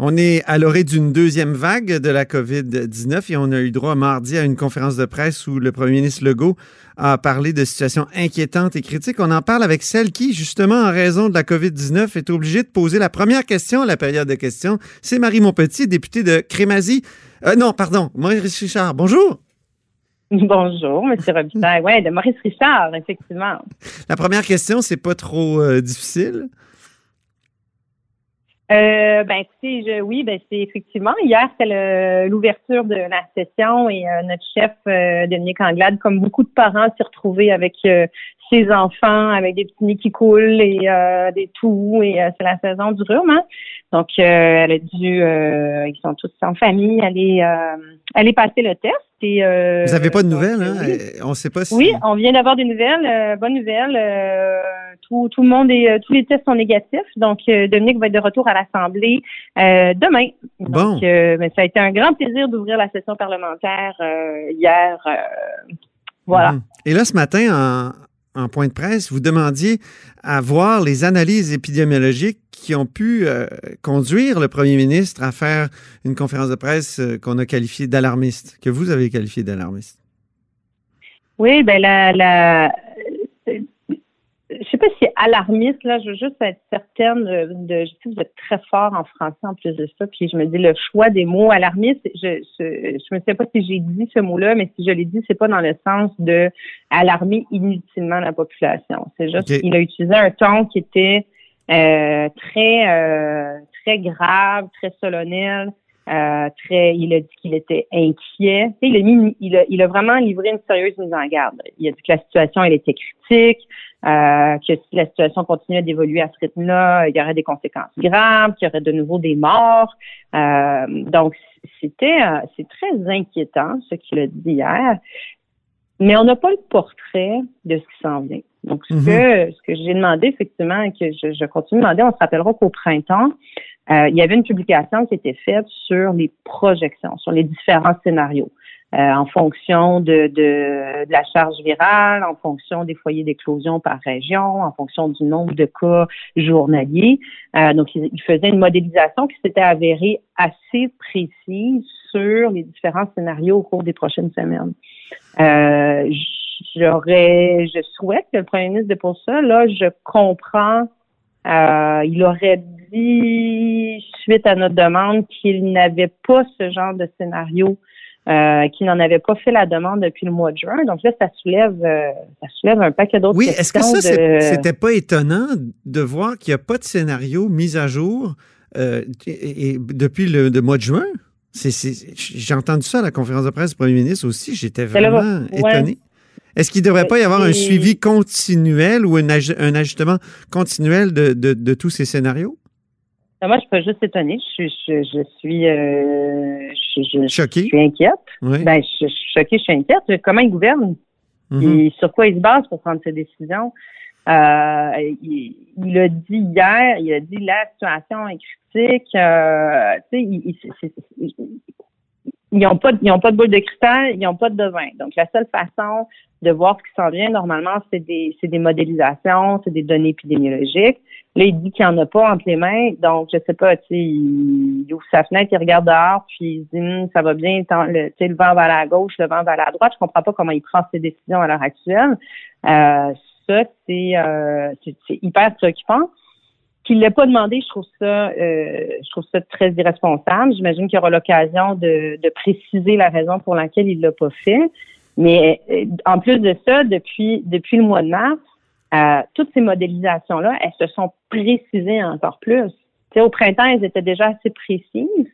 On est à l'orée d'une deuxième vague de la COVID-19 et on a eu droit mardi à une conférence de presse où le premier ministre Legault a parlé de situations inquiétantes et critiques. On en parle avec celle qui, justement, en raison de la COVID-19, est obligée de poser la première question à la période de questions. C'est Marie Montpetit, députée de Crémazie. Euh, non, pardon, Maurice Richard. Bonjour. Bonjour, M. Robitaille. Oui, de Maurice Richard, effectivement. La première question, c'est pas trop euh, difficile. Euh, ben, je, oui, ben, c'est effectivement. Hier, c'était l'ouverture de la session et euh, notre chef, euh, Dominique Anglade, comme beaucoup de parents, s'est retrouvé avec euh, ses enfants, avec des petits nids qui coulent et euh, des toux. Et c'est la saison du rhume. Hein? Donc, elle a dû, ils sont tous en famille, aller, aller passer le test. Et, Vous n'avez pas de nouvelles, hein? On ne sait pas si. Oui, on vient d'avoir des nouvelles. bonne nouvelle tout, tout le monde et euh, tous les tests sont négatifs. Donc, euh, Dominique va être de retour à l'Assemblée euh, demain. Donc, mais ça a été un grand plaisir d'ouvrir la session parlementaire hier. voilà. Mhm. Et là, ce matin, en, point de presse, vous demandiez à voir les analyses épidémiologiques qui ont pu conduire le premier ministre à faire une conférence de presse qu'on a qualifiée d'alarmiste, que vous avez qualifiée d'alarmiste. Oui, ben la, la, je sais pas si c'est alarmiste, là, je veux juste être certaine de, je sais que vous êtes très fort en français en plus de ça, puis je me dis le choix des mots alarmiste, je, je, je me sais pas si j'ai dit ce mot-là, mais si je l'ai dit, c'est pas dans le sens de alarmer inutilement la population. C'est juste qu'il a utilisé un ton qui était euh, très euh, très grave, très solennel. Euh, très, il a dit qu'il était inquiet. Il a, mis, il, a, il a vraiment livré une sérieuse mise en garde. Il a dit que la situation elle était critique, euh, que si la situation continuait d'évoluer à ce rythme-là, il y aurait des conséquences graves, qu'il y aurait de nouveau des morts. Euh, donc, c'était euh, c'est très inquiétant ce qu'il a dit hier. Mais on n'a pas le portrait de ce qui s'en vient. Donc, ce mhm. que ce que j'ai demandé, effectivement, et que je, je, continue de demander, on se rappellera qu'au printemps, euh, il y avait une publication qui était faite sur les projections, sur les différents scénarios. Euh, en fonction de, de, la charge virale, en fonction des foyers d'éclosion par région, en fonction du nombre de cas journaliers. Euh, donc, il, faisait une modélisation qui s'était avérée assez précise sur les différents scénarios au cours des prochaines semaines. Euh, j'aurais, je souhaite que le premier ministre dépose ça. Là, je comprends. il aurait dit, suite à notre demande, qu'il n'avait pas ce genre de scénario euh, qui n'en avait pas fait la demande depuis le mois de juin. Donc là, ça soulève, euh, ça soulève un paquet d'autres oui, questions. Oui, est-ce que ça, c'était pas étonnant de voir qu'il n'y a pas de scénario mis à jour euh, et, depuis le, mois de juin? j'ai entendu ça à la conférence de presse du premier ministre aussi. J'étais vraiment étonné. Est-ce qu'il ne devrait pas y avoir un suivi continuel ou un, ajustement continuel de, de tous ces scénarios? Moi, je peux juste étonner. Je, je, je suis, euh, je, choquée. Je suis inquiète. Ben, je, suis choquée, je suis inquiète. Comment il gouverne mm-hmm. et sur quoi il se base pour prendre ses décisions? Euh, il, il, a dit hier, il a dit la situation est critique. Euh, il, il, ils n'ont pas, ils ont pas de boule de cristal, ils n'ont pas de devin. Donc, la seule façon de voir ce qui s'en vient, normalement, c'est des, c'est des modélisations, c'est des données épidémiologiques. Là, il dit qu'il n'y en a pas entre les mains. Donc, je sais pas, tu sais, il, ouvre sa fenêtre, il regarde dehors, puis il dit, hum, ça va bien, le, le vent va à la gauche, le vent va à la droite. Je comprends pas comment il prend ses décisions à l'heure actuelle. Euh, ça, c'est, euh, c'est, c'est hyper préoccupant. Qu'il l'ait pas demandé, je trouve ça, euh, je trouve ça très irresponsable. J'imagine qu'il y aura l'occasion de, de, préciser la raison pour laquelle il l'a pas fait. Mais euh, en plus de ça, depuis depuis le mois de mars, euh, toutes ces modélisations-là, elles se sont précisées encore plus. sais, au printemps, elles étaient déjà assez précises.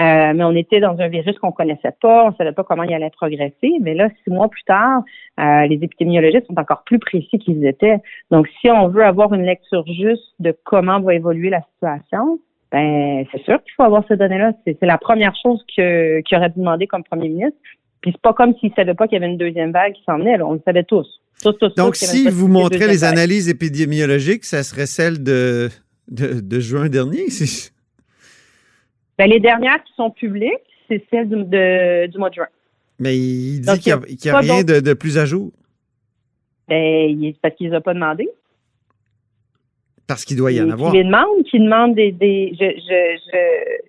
Euh, mais on était dans un virus qu'on connaissait pas, on savait pas comment il allait progresser. Mais là, six mois plus tard, euh, les épidémiologistes sont encore plus précis qu'ils étaient. Donc, si on veut avoir une lecture juste de comment va évoluer la situation, Ben, c'est sûr qu'il faut avoir ces données-là. C'est la première chose que, qu'il aurait demandé comme premier ministre. Puis c'est pas comme s'il savait pas qu'il y avait une deuxième vague qui s'en venait. On le savait tous. Donc, si vous montrez les analyses épidémiologiques, ça serait celle de, de, juin dernier? Ben, les dernières qui sont publiques, c'est celles du, mois de juin. Mais il dit qu'il n'y a, rien de, plus à jour. Ben, parce qu'il ne les a pas demandé. Parce qu'il doit y en avoir. Il les demande, qui demande des. je je,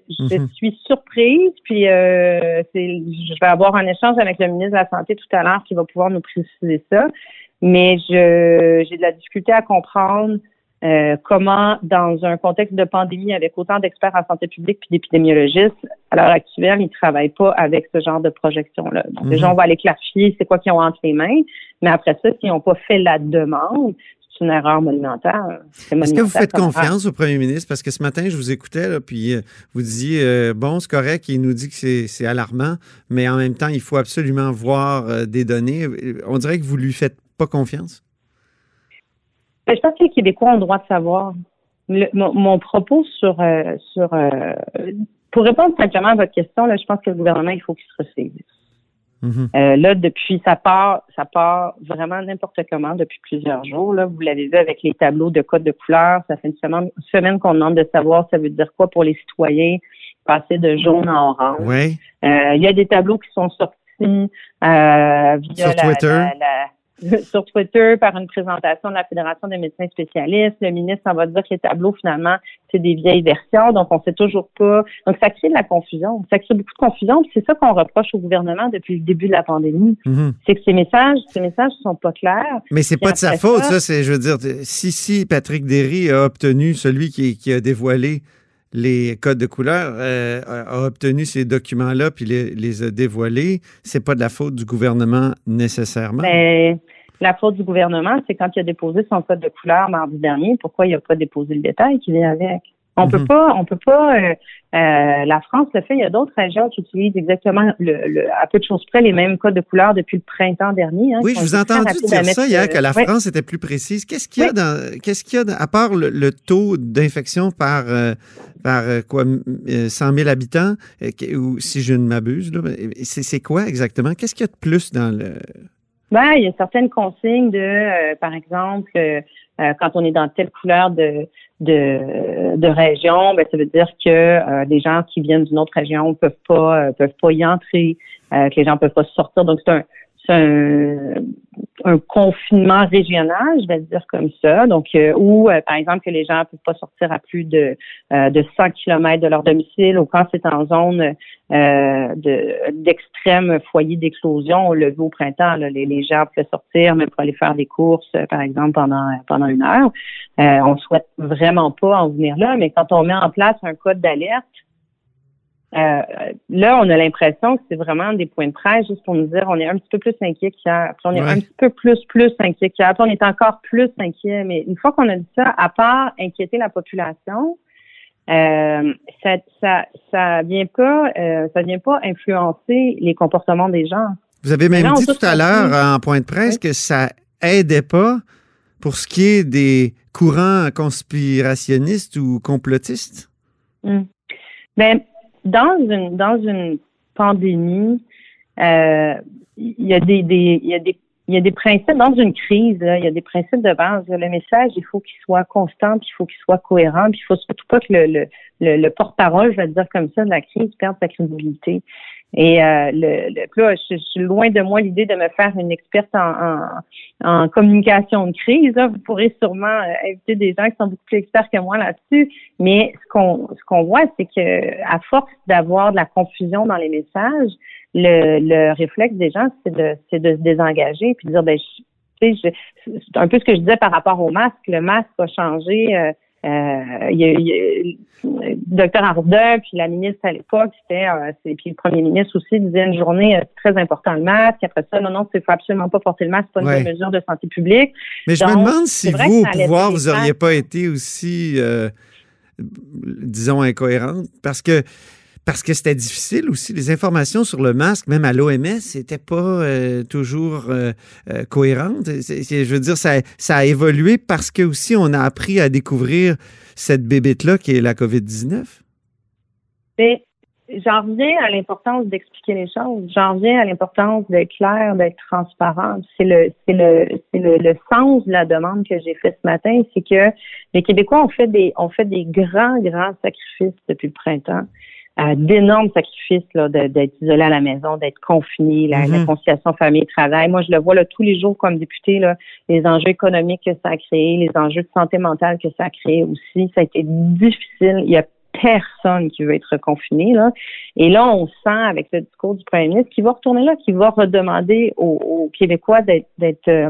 je, je mhm. suis surprise, puis euh, je vais avoir un échange avec le ministre de la Santé tout à l'heure qui va pouvoir nous préciser ça. Mais je j'ai de la difficulté à comprendre euh, comment, dans un contexte de pandémie avec autant d'experts en santé publique puis d'épidémiologistes, à l'heure actuelle, ils ne travaillent pas avec ce genre de projection-là. Donc, déjà, on va aller clarifier c'est quoi qu'ils ont entre les mains, mais après ça, s'ils n'ont pas fait la demande, c'est une erreur monumentale. Est-ce que vous faites confiance au premier ministre? Parce que ce matin, je vous écoutais, là, puis euh, vous disiez, euh, bon, c'est correct, il nous dit que c'est alarmant, mais en même temps, il faut absolument voir des données. On dirait que vous lui faites pas confiance? Ben, je pense que les Québécois ont le droit de savoir. mon, propos sur, euh, sur euh, pour répondre simplement à votre question, là, je pense que le gouvernement, il faut qu'il se ressaisisse. Mm-hmm. Euh, là, depuis, ça part, ça part vraiment n'importe comment depuis plusieurs jours. Là, vous l'avez vu avec les tableaux de code de couleur. Ça fait une semaine, semaine qu'on demande de savoir ça veut dire quoi pour les citoyens passer de jaune à orange. Oui. Il y a des tableaux qui sont sortis via Sur Twitter. sur Twitter par une présentation de la Fédération des médecins spécialistes. Le ministre en va dire que les tableaux, finalement, c'est des vieilles versions, donc on sait toujours pas. Donc, ça crée de la confusion. Ça crée beaucoup de confusion. C'est ça qu'on reproche au gouvernement depuis le début de la pandémie. Mm-hmm. C'est que ces messages, ces messages sont pas clairs. Mais c'est pas de sa faute, ça. c'est, je veux dire, si, si Patrick Derry a obtenu celui qui, qui a dévoilé les codes de couleur, euh, a obtenu ces documents-là puis les, les a dévoilés, c'est pas de la faute du gouvernement nécessairement. Ben, la faute du gouvernement, c'est quand il a déposé son code de couleur mardi dernier, pourquoi il n'a pas déposé le détail qui vient avec? On peut mhm. pas, on peut pas. Euh, euh, la France le fait. Il y a d'autres régions qui utilisent exactement le, à peu de choses près les mêmes codes de couleur depuis le printemps dernier. Hein, oui, je vous ai entendu dire ça hier que la France était plus précise. Qu'est-ce qu'il y a dans, qu'est-ce qu'il y a à part le, taux d'infection par euh, par quoi 100 000 habitants ou si je ne m'abuse c'est quoi exactement? Qu'est-ce qu'il y a de plus dans le ben, il y a certaines consignes de, par exemple, quand on est dans telle couleur de de, de région, ben, ça veut dire que euh, des gens qui viennent d'une autre région peuvent pas euh, peuvent pas y entrer, euh, que les gens peuvent pas sortir. Donc c'est un un, un, confinement régional, je vais dire comme ça. Donc, euh, où, euh, par exemple, que les gens ne peuvent pas sortir à plus de, euh, de 100 km de leur domicile ou quand c'est en zone d'extrême foyer d'éclosion, le au printemps, les, les, gens peuvent sortir, mais pour aller faire des courses, par exemple, pendant, pendant une heure. on souhaite vraiment pas en venir là, mais quand on met en place un code d'alerte, euh, là, on a l'impression que c'est vraiment des points de presse juste pour nous dire on est un petit peu plus inquiet qu'hier. Puis on est un petit peu plus, plus inquiet qu'hier. Puis on est encore plus inquiet. Mais une fois qu'on a dit ça, à part inquiéter la population, euh, ça, ça, ça vient pas, euh, ça vient pas influencer les comportements des gens. Vous avez même dit tout à l'heure en point de presse que ça aidait pas pour ce qui est des courants conspirationnistes ou complotistes? Hum. Ben, dans une dans une pandémie, euh, il y a des, il y a des il y a des principes dans une crise, il y a des principes de base. Le message, il faut qu'il soit constant, puis il faut qu'il soit cohérent, puis il faut surtout pas que le, le, le, le porte-parole, je vais dire comme ça, de la crise perde sa crédibilité. Et euh, le, le là, je, suis loin de moi l'idée de me faire une experte en, en, communication de crise. Vous pourrez sûrement euh, inviter des gens qui sont beaucoup plus experts que moi là-dessus. Mais ce qu'on ce qu'on voit, c'est que à force d'avoir de la confusion dans les messages, le, le réflexe des gens, c'est de c'est de se désengager puis de dire ben je, c'est un peu ce que je disais par rapport au masque. Le masque a changé. Euh, euh, il y a, il le docteur Arruda, puis la ministre à l'époque, c'était, euh, puis le premier ministre aussi disait une journée euh, très important le masque. Après ça, non, non, il faut absolument pas porter le masque, c'est pas une mesure de santé publique. Mais je me demande si vous, au pouvoir, vous n'auriez pas été aussi, disons, incohérente, parce que parce que c'était difficile aussi. Les informations sur le masque, même à l'OMS, n'étaient pas euh, toujours euh, euh, cohérentes. je veux dire, ça, a évolué parce que aussi on a appris à découvrir cette bébête-là qui est la COVID-19. Mais j'en reviens à l'importance d'expliquer les choses. J'en reviens à l'importance d'être clair, d'être transparent. C'est le, le, le, sens de la demande que j'ai faite ce matin, c'est que les Québécois ont fait des, ont fait des grands, grands sacrifices depuis le printemps. Euh, d'énormes sacrifices là, d'être isolé à la maison, d'être confiné, la, mm-hmm. conciliation famille-travail. Moi, je le vois là, tous les jours comme député, là, les enjeux économiques que ça a créé, les enjeux de santé mentale que ça a créé aussi. Ça a été difficile. Il y a personne qui veut être confiné. Là. Et là, on sent avec le discours du premier ministre qu'il va retourner là, qu'il va redemander aux, Québécois d'être, euh,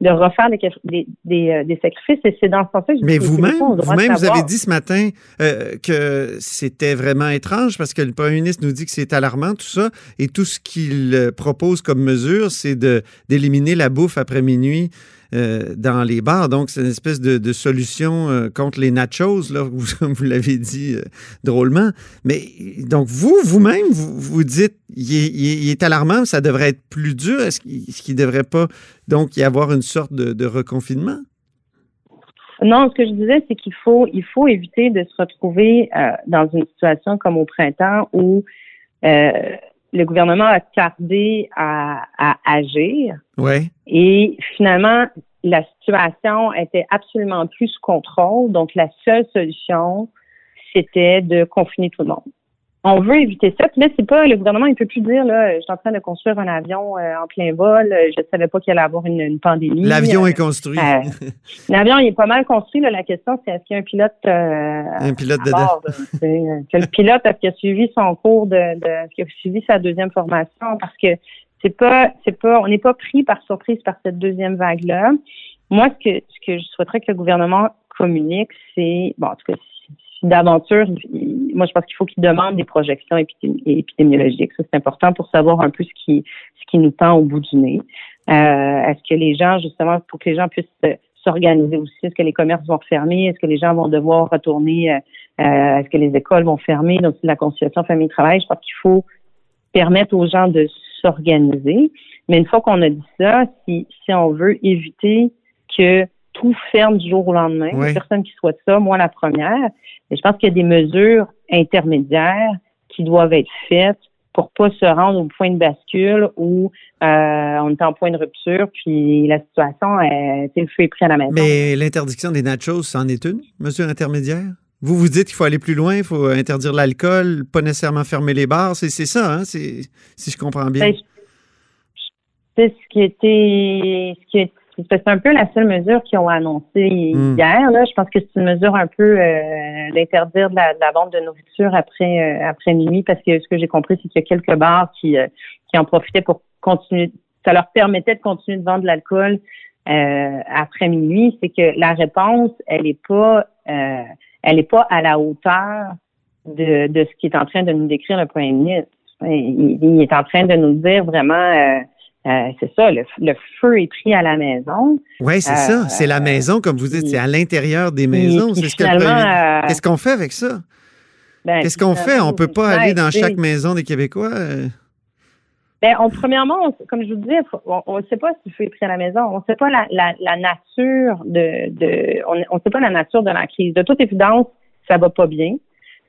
de refaire des, des, euh, des, sacrifices. Et c'est dans ce sens-là Mais vous-même, vous-même, vous avez dit ce matin euh, que c'était vraiment étrange parce que le premier ministre nous dit que c'est alarmant, tout ça. Et tout ce qu'il propose comme mesure, c'est de, d'éliminer la bouffe après minuit. Euh, dans les bars. Donc, c'est une espèce de, solution euh, contre les nachos, là, vous, l'avez dit euh, drôlement. Mais donc, vous, vous-même, vous, dites, il est, alarmant, ça devrait être plus dur. Est-ce qu'il ne devrait pas donc y avoir une sorte de, reconfinement? Non, ce que je disais, c'est qu'il faut, il faut éviter de se retrouver dans une situation comme au printemps où le gouvernement a tardé à, à agir. Et finalement, la situation était absolument plus sous contrôle. Donc, la seule solution, c'était de confiner tout le monde on veut éviter ça. Puis là, c'est pas le gouvernement, il peut plus dire là, je suis en train de construire un avion euh, en plein vol. Euh, je ne savais pas qu'il allait avoir une, pandémie. L'avion est construit. Euh, l'avion il est pas mal construit. Là. La question, c'est est-ce qu'il y a un pilote un pilote de bord, que le pilote est-ce qu'il a suivi son cours de, de est-ce qu'il a suivi sa deuxième formation? Parce que c'est pas c'est pas on n'est pas pris par surprise par cette deuxième vague là. Moi, ce que ce que je souhaiterais que le gouvernement communique, c'est bon en tout cas d'aventure, moi, je pense qu'il faut qu'ils demandent des projections épidémiologiques. Ça, c'est important pour savoir un peu ce qui, ce qui nous tend au bout du nez. Euh, est-ce que les gens, justement, pour que les gens puissent s'organiser aussi, est-ce que les commerces vont fermer? Est-ce que les gens vont devoir retourner? Euh, euh, est-ce que les écoles vont fermer? Donc, la conciliation famille-travail. Je pense qu'il faut permettre aux gens de s'organiser. Mais une fois qu'on a dit ça, si, si on veut éviter que tout ferme du jour au lendemain. Oui. Personne qui souhaite ça, moi la première. Mais je pense qu'il y a des mesures intermédiaires qui doivent être faites pour pas se rendre au point de bascule où euh, on est en point de rupture, puis la situation, est, le feu est pris à la maison. Mais l'interdiction des nachos, c'en est une mesure intermédiaire? Vous vous dites qu'il faut aller plus loin, il faut interdire l'alcool, pas nécessairement fermer les bars. C'est ça, hein? si je comprends bien. Ben, c'est ce qui était ce qui c'est un peu la seule mesure qu'ils ont annoncée hmm. hier. Là. Je pense que c'est une mesure un peu euh, d'interdire de la, vente de nourriture après euh, après minuit, parce que ce que j'ai compris, c'est qu'il y a quelques bars qui, euh, qui en profitaient pour continuer. Ça leur permettait de continuer de vendre de l'alcool après minuit. C'est que la réponse, elle est pas elle est pas à la hauteur de, de ce qui est en train de nous décrire le premier ministre. Il, il est en train de nous dire vraiment euh, c'est ça, le, feu est pris à la maison. Oui, c'est ça. C'est la euh, maison, comme vous dites, c'est à l'intérieur des maisons. C'est ce euh, Qu'est-ce qu'on fait avec ça? Ben, Qu'est-ce qu'on fait? On ne peut pas aller dans chaque maison des Québécois? Ben, on, premièrement, comme je vous disais, on ne sait pas si le feu est pris à la maison. On ne sait pas la, nature de, de on ne sait pas la nature de la crise. De toute évidence, ça va pas bien.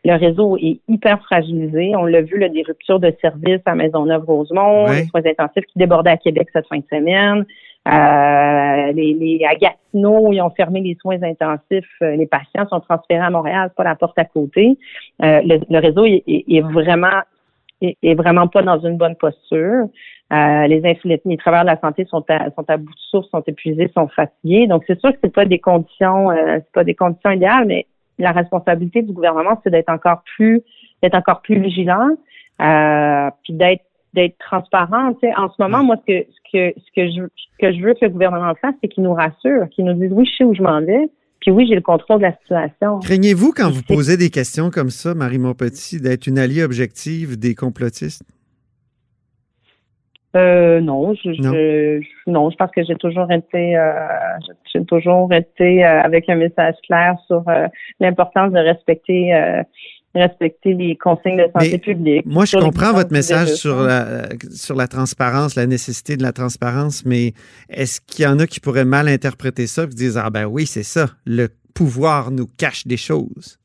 Le réseau est hyper fragilisé. On l'a vu, là, des ruptures de services à Maisonneuve-Rosemont, les soins intensifs qui débordaient à Québec cette fin de semaine. Euh, les, les, à Gatineau, ils ont fermé les soins intensifs. Euh, les patients sont transférés à Montréal, pas la porte à côté. Euh, le, réseau est, est, vraiment est, vraiment pas dans une bonne posture. Euh, les, les travailleurs de la santé sont à, sont à bout de souffle, sont épuisés, sont fatigués. Donc c'est sûr que c'est pas des conditions, euh, c'est pas des conditions idéales, mais la responsabilité du gouvernement, c'est d'être encore plus d'être encore plus vigilant, euh, puis d'être d'être transparent. En ce moment, moi, ce que ce que ce que je que je veux que le gouvernement fasse, c'est qu'il nous rassure, qu'il nous dise oui, je sais où je m'en vais. Puis oui, j'ai le contrôle de la situation. Craignez-vous quand vous posez des questions comme ça, Marie Montpetit, d'être une alliée objective des complotistes? Euh, non, je, non. Je, non, je pense que j'ai toujours été, euh, j'ai toujours été euh, avec un message clair sur l'importance de respecter, respecter les consignes de santé publique. Moi, je comprends votre message sur la, sur la transparence, la nécessité de la transparence, mais est-ce qu'il y en a qui pourraient mal interpréter ça et disent ah ben oui, c'est ça, le pouvoir nous cache des choses?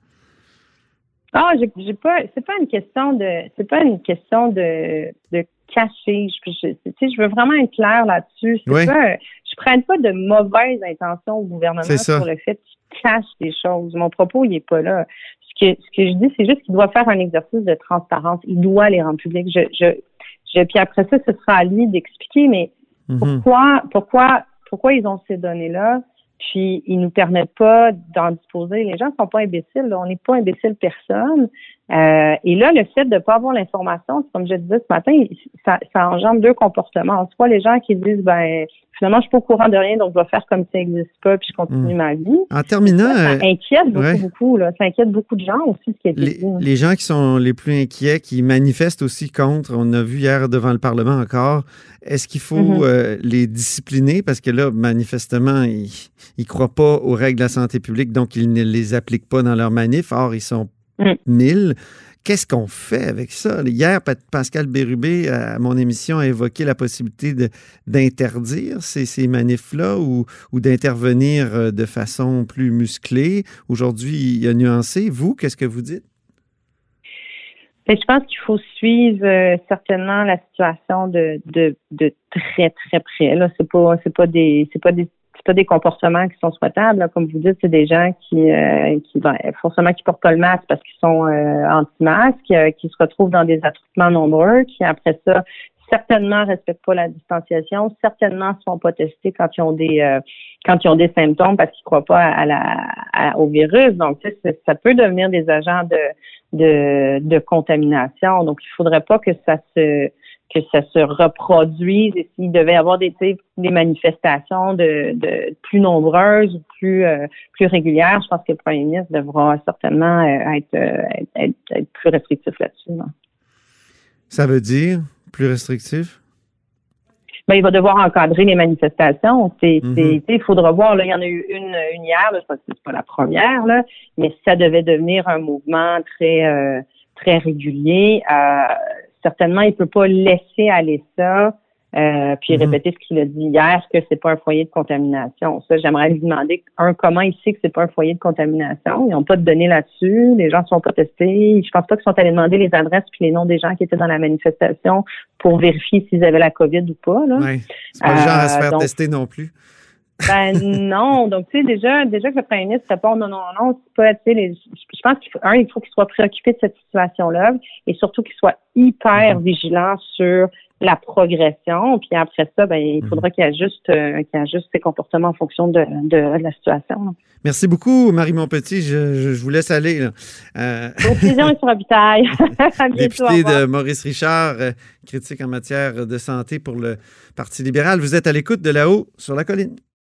Ah, j'ai pas. C'est pas une question de. C'est pas une question de, de cacher. Je, je, je veux vraiment être claire là-dessus. Oui. Pas, je prête pas de mauvaises intentions au gouvernement sur le fait qu'il cache des choses. Mon propos, il est pas là. Ce que, ce que je dis, c'est juste qu'il doit faire un exercice de transparence. Il doit les rendre publics. Je, je, je, puis après ça, ce sera à lui d'expliquer, mais Mhm. pourquoi, pourquoi, pourquoi ils ont ces données-là? Puis ils nous permettent pas d'en disposer. Les gens sont pas imbéciles. là. On n'est pas imbécile personne. Euh, et là, le fait de ne pas avoir l'information, comme je disais ce matin, ça, ça engendre deux comportements. Soit les gens qui disent, ben finalement, je suis pas au courant de rien, donc je vais faire comme ça n'existe pas, puis je continue Mm. ma vie. En terminant, Ça, euh, ça inquiète beaucoup, ouais. beaucoup. Là. Ça inquiète beaucoup de gens aussi, ce qui est les, dit. hein. les gens qui sont les plus inquiets, qui manifestent aussi contre, on a vu hier devant le Parlement encore, est-ce qu'il faut Mhm. euh, les discipliner? Parce que là, manifestement, ils ne croient pas aux règles de la santé publique, donc ils ne les appliquent pas dans leur manif. Or, ils sont Mm. mille. Qu'est-ce qu'on fait avec ça? Hier, Pascal Bérubé, à mon émission, a évoqué la possibilité d'interdire ces, ces manifs-là ou, ou d'intervenir euh, de façon plus musclée. Aujourd'hui, il a nuancé. Vous, qu'est-ce que vous dites? Que je pense qu'il faut suivre euh, certainement la situation de, de, de très très près. Là, c'est pas c'est pas des c'est pas des c'est pas des comportements qui sont souhaitables. là. Comme vous dites, c'est des gens qui euh, qui ben, forcément qui portent pas le masque parce qu'ils sont euh, anti-masques, euh, qui se retrouvent dans des attroupements nombreux, qui après ça certainement respectent pas la distanciation, certainement ne sont pas testés quand ils ont des euh, quand ils ont des symptômes parce qu'ils croient pas à la à- au virus. Donc tu ça peut devenir des agents de de, de contamination. Donc, il faudrait pas que ça se que ça se reproduise et s'il devait y avoir des, des manifestations de, de plus nombreuses ou plus euh, plus régulières, je pense que le premier ministre devra certainement euh, être, euh, être, être- être plus restrictif là-dessus. là. Ça veut dire plus restrictif? Ben, il va devoir encadrer les manifestations. Mhm. il faudra voir. Là, il y en a eu une, une hier. Là, je pense que c'est pas la première, là, mais ça devait devenir un mouvement très euh, très régulier, euh, certainement, il peut pas laisser aller ça. euh, puis Mhm. répéter ce qu'il a dit hier, que c'est pas un foyer de contamination. Ça, j'aimerais lui demander, un, comment il sait que c'est pas un foyer de contamination? Ils n'ont pas de données là-dessus, les gens ne sont pas testés. Je pense pas qu'ils sont allés demander les adresses puis les noms des gens qui étaient dans la manifestation pour vérifier s'ils avaient la COVID ou pas. Là. Oui. C'est pas le genre à se Euh, faire donc- tester non plus. Ben non, donc tu sais déjà déjà que le premier ministre répond non non non, c'est pas tu sais les- je pense qu'il faut un il faut qu'il soit préoccupé de cette situation là et surtout qu'il soit hyper vigilant sur la progression puis après ça ben il faudra qu'il ajuste euh, qu'il ajuste ses comportements en fonction de, de, de la situation. Merci beaucoup, Marie Montpetit. Je, je, je vous laisse aller. là. Euh, Au plaisir et sur habitail. à bientôt. au député de Maurice Richard, euh, critique en matière de santé pour le Parti libéral. Vous êtes à l'écoute de là-haut sur la colline.